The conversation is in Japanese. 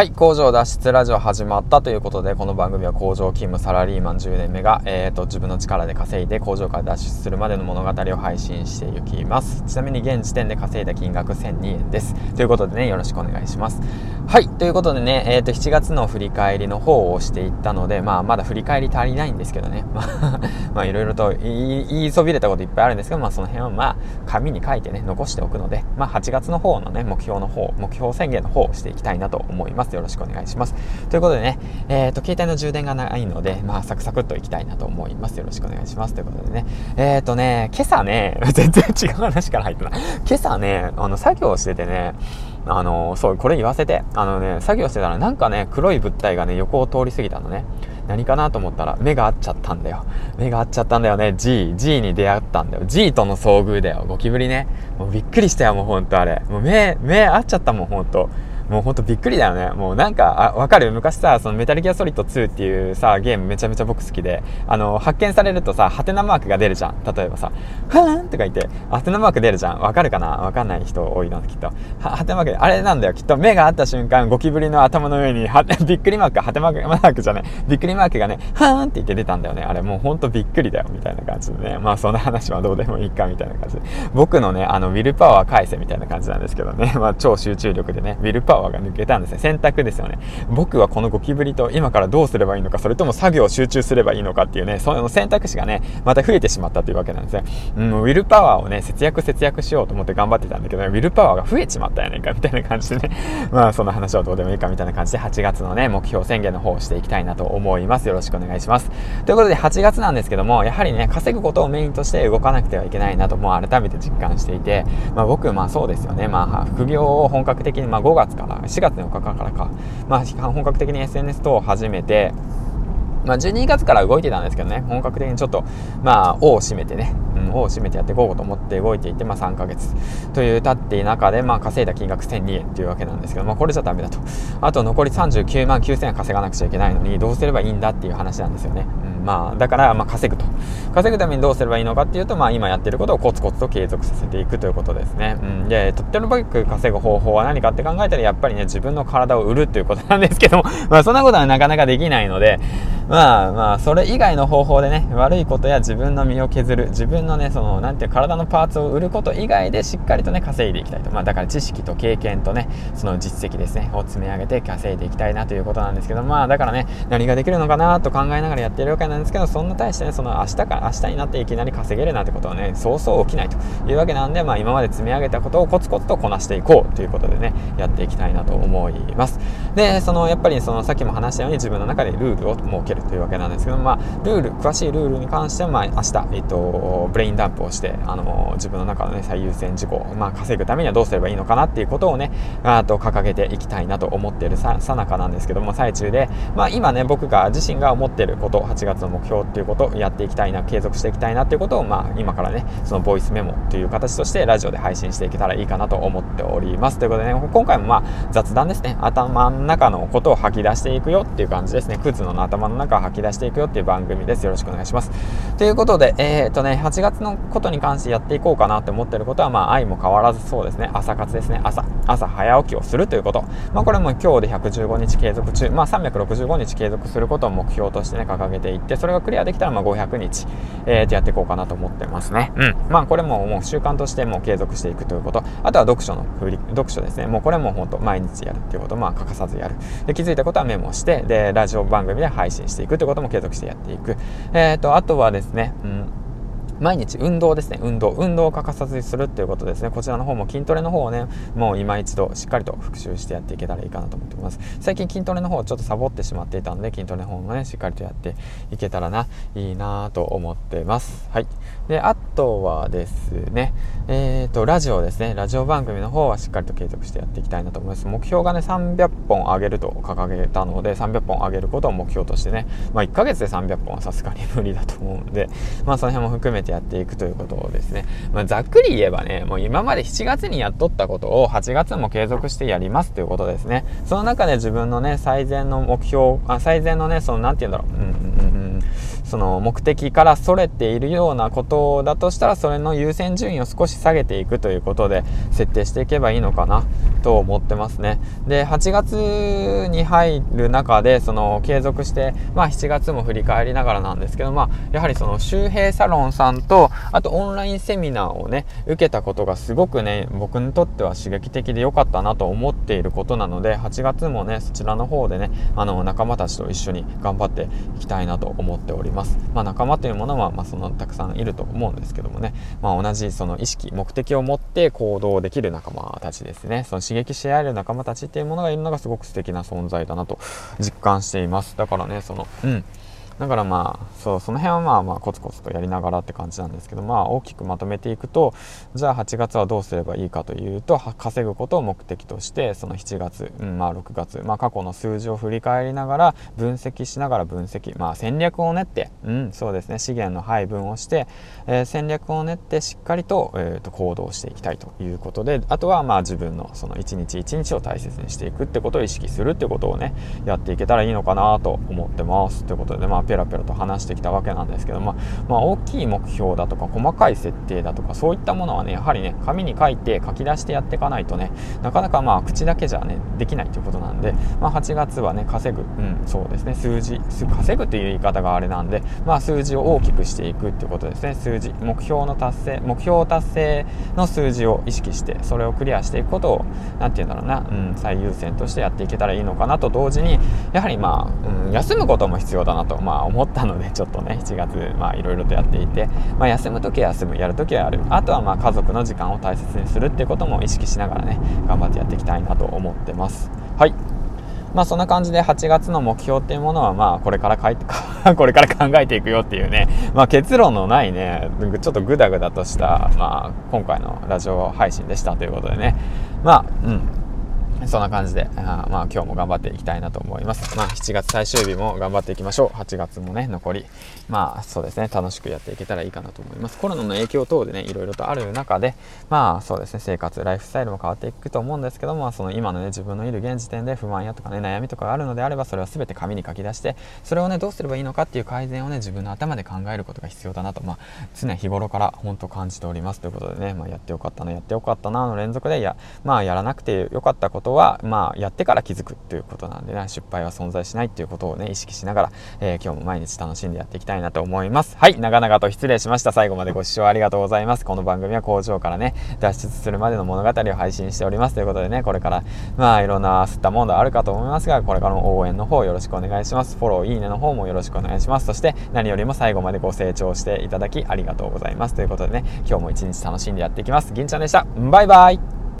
はい、工場脱出ラジオ始まったということで、この番組は工場勤務サラリーマン10年目が、えーと、自分の力で稼いで工場から脱出するまでの物語を配信していきます。ちなみに現時点で稼いだ金額1002円です。ということでね、よろしくお願いします。はい、ということでね、えーと、7月の振り返りの方をしていったので、まあ、まだ振り返り足りないんですけどね、まあ、まあ、いろいろと言いそびれたこといっぱいあるんですけど、まあ、その辺はまあ、紙に書いてね、残しておくので、まあ、8月の方のね、目標の方、目標宣言の方をしていきたいなと思います。よろしくお願いします。ということでね、えっ、ー、と、携帯の充電がないので、まあ、サクサクっといきたいなと思います。よろしくお願いします。ということでね、えっ、ー、とね、今朝ね、全然違う話から入ったな。今朝ね、あの、作業しててね、あの、そう、これ言わせて。あのね、作業してたらなんかね、黒い物体がね、横を通り過ぎたのね。何かなと思ったら、目が合っちゃったんだよ。目が合っちゃったんだよね。G、G に出会ったんだよ。G との遭遇だよ。ゴキブリね。もうびっくりしたよ、もうほんとあれ。もう目、目合っちゃったもん、ほんと。もうほんとびっくりだよね。もうなんか、あ、わかる？昔さ、そのメタルギアソリッド2っていうさ、ゲームめちゃめちゃ僕好きで、あの、発見されるとさ、ハテナマークが出るじゃん。例えばさ、ふーんとか言って、ハテナマーク出るじゃん。わかるかな？わかんない人多いな、きっと。は、ハテナマーク、あれなんだよ。きっと目が合った瞬間、ゴキブリの頭の上に、は、びっくりマーク、ハテナマークじゃない。びっくりマークがね、ふーんって言って出たんだよね。あれもうほんとびっくりだよ。みたいな感じでね。まあそんな話はどうでもいいか、みたいな感じで。僕のね、あの、ウィルパワー返せみたいな感じなんですけどね。まあ超集中力でね、ウィルパワーが抜けたんですね。選択ですよね。僕はこのゴキブリと今からどうすればいいのか、それとも作業を集中すればいいのかっていうね、その選択肢がね、また増えてしまったというわけなんですね。うん、ウィルパワーをね、節約節約しようと思って頑張ってたんだけど、ね、ウィルパワーが増えちまったやねんか、みたいな感じでね。まあ、その話はどうでもいいか、みたいな感じで、8月のね、目標宣言の方をしていきたいなと思います。よろしくお願いします。ということで、8月なんですけども、やはりね、稼ぐことをメインとして動かなくてはいけないなと、もう改めて実感していて、まあ僕、まあそうですよね、まあ副業を本格的に、まあ5月か4月の4日からか、まあ、本格的に SNS 等を始めて、まあ、12月から動いてたんですけどね、本格的にちょっと、まあ、尾を締めてね、うん、尾を締めてやっていこうと思って動いていて、まあ、3ヶ月。という経ってい中で、まあ、稼いだ金額1002円というわけなんですけど、まあ、これじゃダメだと。あと残り39万9000円稼がなくちゃいけないのに、どうすればいいんだっていう話なんですよね。うん、まあ、だから、ま、稼ぐと。稼ぐためにどうすればいいのかっていうと、まあ、今やってることをコツコツと継続させていくということですね。うん、で、とっても早く稼ぐ方法は何かって考えたら、やっぱりね、自分の体を売るっていうことなんですけども、まあ、そんなことはなかなかできないので、まあまあ、それ以外の方法でね、悪いことや自分の身を削る、自分のね、その、なんていう体のパーツを売ること以外でしっかりとね、稼いでいきたいと。まあ、だから知識と経験とね、その実績ですね、を積み上げて稼いでいきたいなということなんですけど、まあ、だからね、何ができるのかなと考えながらやってるわけなんですけど、そんな対してね、その明日から明日になっていきなり稼げるなんてことはね、そうそう起きないというわけなんで、まあ、今まで積み上げたことをコツコツとこなしていこうということでね、やっていきたいなと思います。で、その、やっぱりその、さっきも話したように自分の中でルールを設けるというわけなんですけど、まあ、ルール、詳しいルールに関しては、まあ、明日、えっと、ブレインダンプをして、あの、自分の中のね、最優先事項、まあ、稼ぐためにはどうすればいいのかなっていうことをね、あと、掲げていきたいなと思っているさ、さなかなんですけども、最中で、まあ、今ね、僕が自身が思っていること、8月の目標っていうことをやっていきたいな、継続していきたいなっていうことを、まあ、今からね、そのボイスメモという形として、ラジオで配信していけたらいいかなと思っております。ということでね、今回もまあ、雑談ですね、頭の中のことを吐き出していくよっていう感じですね、クズの頭の中を吐き出していくよっていう番組です。よろしくお願いします。ということで、えー、っとね、8月のことに関してやっていこうかなって思ってることは、まあ、愛も変わらずそうですね、朝活ですね、朝、朝早起きをするということ。まあ、これも今日で115日継続中、まあ、365日継続することを目標としてね、掲げていって、それがクリアできたら、まあ、500日、えー、とやっていこうかなと思ってますね。うん。まあ、これももう習慣としてもう継続していくということ。あとは読書の振り、読書ですね。もうこれも本当毎日やるっていうこと、まあ、欠かさずやる。で、気づいたことはメモして、で、ラジオ番組で配信してていくということも継続してやっていく。えっ、ー、と、あとはですね、うん、毎日運動ですね、運動。運動を欠かさずにするっていうことですね。こちらの方も筋トレの方をね、もう今一度しっかりと復習してやっていけたらいいかなと思ってます。最近筋トレの方ちょっとサボってしまっていたので、筋トレの方もね、しっかりとやっていけたらな、いいなと思ってます。はい。で、あとはですね、えっ、ー、と、ラジオですね。ラジオ番組の方はしっかりと継続してやっていきたいなと思います。目標がね、300本上げると掲げたので、300本上げることを目標としてね、まあ1ヶ月で300本はさすがに無理だと思うんで、まあその辺も含めてやっていくということですね。まあ、ざっくり言えばね、もう今まで7月にやっとったことを8月も継続してやりますということですね。その中で自分のね、最善の目標、あ最善のね、その、なんて言うんだろう、うんうんうん、その目的からそれているようなことだとしたら、それの優先順位を少し下げていくということで設定していけばいいのかな。と思ってますね。で、8月に入る中で、その継続して、まあ7月も振り返りながらなんですけど、まあやはりその周平サロンさんと、あとオンラインセミナーをね、受けたことがすごくね、僕にとっては刺激的で良かったなと思っていることなので、8月もね、そちらの方でね、あの、仲間たちと一緒に頑張っていきたいなと思っております。まあ仲間というものは、まあそのたくさんいると思うんですけどもね、まあ同じその意識、目的を持って行動できる仲間たちですね。その刺激し合える仲間たちっていうものがいるのがすごく素敵な存在だなと実感しています。だからねそのうん。だからまあそうその辺はまあまあコツコツとやりながらって感じなんですけどまあ大きくまとめていくとじゃあ8月はどうすればいいかというと稼ぐことを目的としてその7月、うん、まあ6月、まあ、過去の数字を振り返りながら分析しながら分析まあ戦略を練ってうんそうですね資源の配分をして、えー、戦略を練ってしっかりと,、えー、と行動していきたいということであとはまあ自分のその一日一日を大切にしていくってことを意識するってことをねやっていけたらいいのかなと思ってますということでまあペラペラと話してきたわけなんですけども、まあ、大きい目標だとか細かい設定だとかそういったものはねやはりね紙に書いて書き出してやっていかないとねなかなかまあ口だけじゃねできないということなんで、まあ、8月はね稼ぐ、うん、そうですね数字稼ぐという言い方があれなんで、まあ、数字を大きくしていくっていうことですね。数字目標の達成目標達成の数字を意識してそれをクリアしていくことを何て言うんだろうな、うん、最優先としてやっていけたらいいのかなと同時にやはりまあ、うん、休むことも必要だなと、まあ、思ったったのでちょっとね7月まあいろいろとやっていて、まあ、休む時は休むやる時はやる。あとはまあ家族の時間を大切にするっていうことも意識しながらね頑張ってやっていきたいなと思ってます。はい。まあそんな感じで8月の目標っていうものはまあこれから書いて これから考えていくよっていうね、まあ結論のないね、ちょっとグダグダとした、まあ今回のラジオ配信でしたということでね、まあ、うん、そんな感じで、あまあ今日も頑張っていきたいなと思います。まあ7月最終日も頑張っていきましょう。8月もね、残り。まあそうですね、楽しくやっていけたらいいかなと思います。コロナの影響等でね、いろいろとある中で、まあそうですね、生活、ライフスタイルも変わっていくと思うんですけども、その今のね、自分のいる現時点で不安やとかね、悩みとかがあるのであれば、それは全て紙に書き出して、それをね、どうすればいいのかっていう改善をね、自分の頭で考えることが必要だなと、まあ常日頃から本当感じておりますということでね、まあやってよかったな、やってよかったなの連続で、いや、まあやらなくてよかったことは、まあやってから気づくっていうことなんでね、失敗は存在しないっていうことをね、意識しながら、えー、今日も毎日楽しんでやっていきたいなと思います。はい、長々と失礼しました。最後までご視聴ありがとうございます。この番組は工場からね、脱出するまでの物語を配信しております。ということでね、これから、まあ、いろんな吸ったものあるかと思いますが、これからの応援の方よろしくお願いします。フォロー、いいねの方もよろしくお願いします。そして、何よりも最後までご清聴していただきありがとうございます。ということでね、今日も一日楽しんでやっていきます。銀ちゃんでした。バイバイ